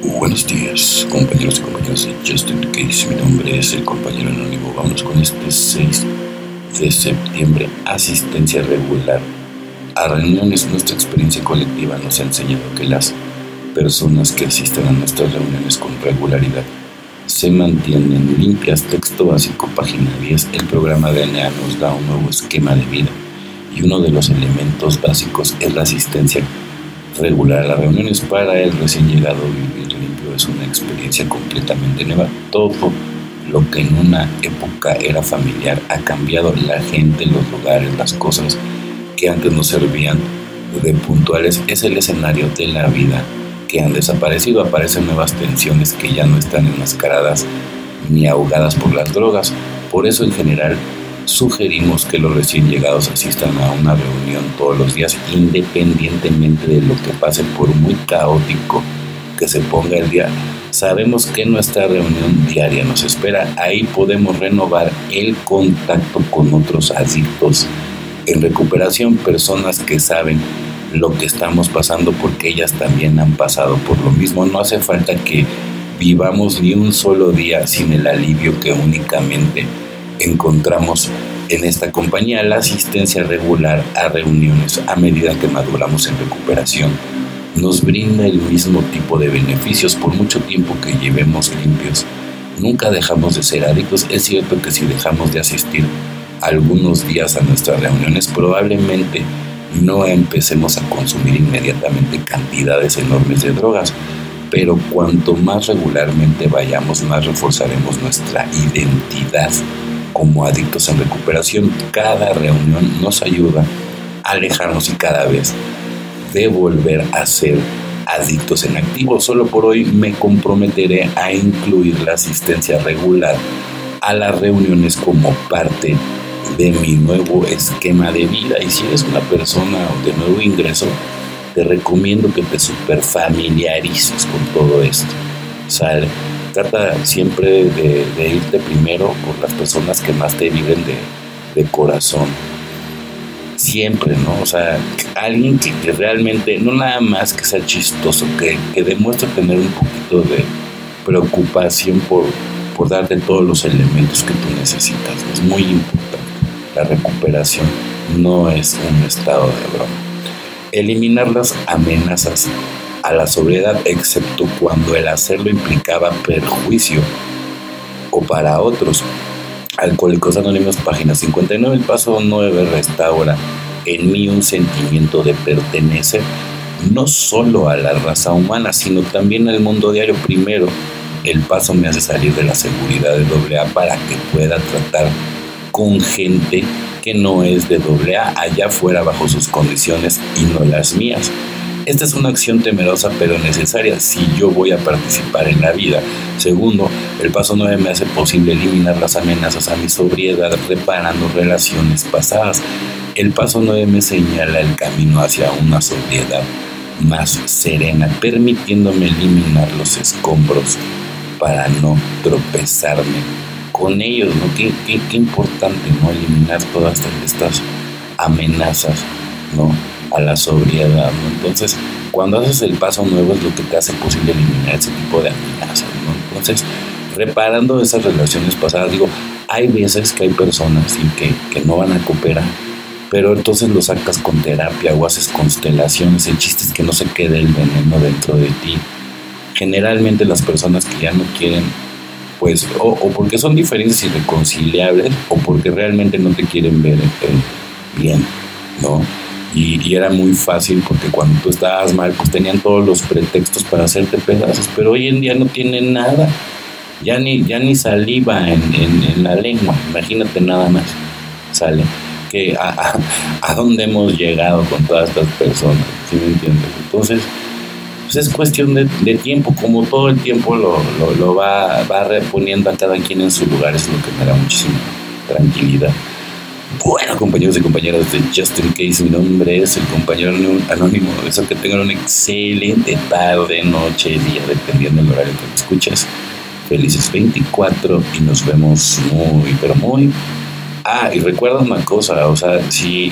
Buenos días, compañeros y compañeras de Justin Case. Mi nombre es el compañero anónimo. Vamos con este 6 de septiembre. Asistencia regular a reuniones. Nuestra experiencia colectiva nos ha enseñado que las personas que asisten a nuestras reuniones con regularidad se mantienen limpias. Texto básico, página 10. El programa DNA nos da un nuevo esquema de vida y uno de los elementos básicos es la asistencia regular a las reuniones para el recién llegado vivir limpio es una experiencia completamente nueva. Todo lo que en una época era familiar ha cambiado la gente, los lugares, las cosas que antes nos servían de puntuales es el escenario de la vida que han desaparecido. Aparecen nuevas tensiones que ya no están enmascaradas ni ahogadas por las drogas. Por eso en general sugerimos que los recién llegados asistan a una reunión todos los días independientemente de lo que pase por muy caótico que se ponga el día. Sabemos que nuestra reunión diaria nos espera. Ahí podemos renovar el contacto con otros adictos en recuperación, personas que saben lo que estamos pasando porque ellas también han pasado por lo mismo. No hace falta que vivamos ni un solo día sin el alivio que únicamente encontramos en esta compañía, la asistencia regular a reuniones a medida que maduramos en recuperación nos brinda el mismo tipo de beneficios por mucho tiempo que llevemos limpios. Nunca dejamos de ser adictos. Es cierto que si dejamos de asistir algunos días a nuestras reuniones, probablemente no empecemos a consumir inmediatamente cantidades enormes de drogas, pero cuanto más regularmente vayamos, más reforzaremos nuestra identidad como adictos en recuperación. Cada reunión nos ayuda a alejarnos y cada vez de volver a ser adictos en activo. Solo por hoy me comprometeré a incluir la asistencia regular a las reuniones como parte de mi nuevo esquema de vida. Y si eres una persona de nuevo ingreso, te recomiendo que te super familiarices con todo esto. Sale. Trata siempre de, irte primero por las personas que más te viven de, corazón. Siempre, ¿no? O sea, alguien que, realmente, no nada más que sea chistoso, que, que demuestre tener un poquito de preocupación por, por darte todos los elementos que tú necesitas. Es muy importante. La recuperación no es un estado de broma. Eliminar las amenazas a la sobriedad, excepto cuando el hacerlo implicaba perjuicio o para otros. Alcohólicos Anónimos, página 59. El paso 9 restaura en mí un sentimiento de pertenecer no solo a la raza humana, sino también al mundo diario. Primero, el paso me hace salir de la seguridad de AA para que pueda tratar con gente que no es de AA allá afuera bajo sus condiciones y no las mías. Esta es una acción temerosa pero necesaria si yo voy a participar en la vida. Segundo, el paso 9 me hace posible eliminar las amenazas a mi sobriedad reparando relaciones pasadas. El paso 9 me señala el camino hacia una sobriedad más serena, permitiéndome eliminar los escombros para no tropezarme con ellos, ¿no? Qué, qué importante, ¿no? Eliminar todas estas amenazas, ¿no? A la sobriedad. Entonces, cuando haces el paso nuevo es lo que te hace posible eliminar ese tipo de amenazas. Entonces, reparando esas relaciones pasadas, digo, hay veces que hay personas que, que no van a cooperar, pero entonces lo sacas con terapia o haces constelaciones. El chiste es que no se quede el veneno dentro de ti. Generalmente las personas que ya no quieren, pues, o, porque son diferentes y reconciliables, o porque realmente no te quieren ver bien, ¿no? Y, era muy fácil porque cuando tú estabas mal, pues tenían todos los pretextos para hacerte pedazos, pero hoy en día no tienen nada, ya ni, ya ni saliva en, en, la lengua, imagínate nada más, sale. Que a, a, dónde hemos llegado con todas estas personas, ¿sí me entiendes? Entonces, pues es cuestión de, de, tiempo, como todo el tiempo lo, lo, lo va, va reponiendo a cada quien en su lugar, es lo que me da muchísima tranquilidad. Bueno, compañeros y compañeras de Justin Case, mi nombre es el compañero anónimo. Deseo que tengan una excelente tarde, noche, día, dependiendo del horario que me escuchas. Felices 24 y nos vemos muy, pero muy. Ah, y recuerda una cosa, o sea, si,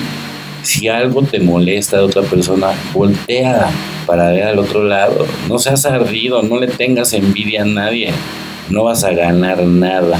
Si algo te molesta de otra persona, voltea para ver al otro lado. No seas ardido, no le tengas envidia a nadie. No vas a ganar nada.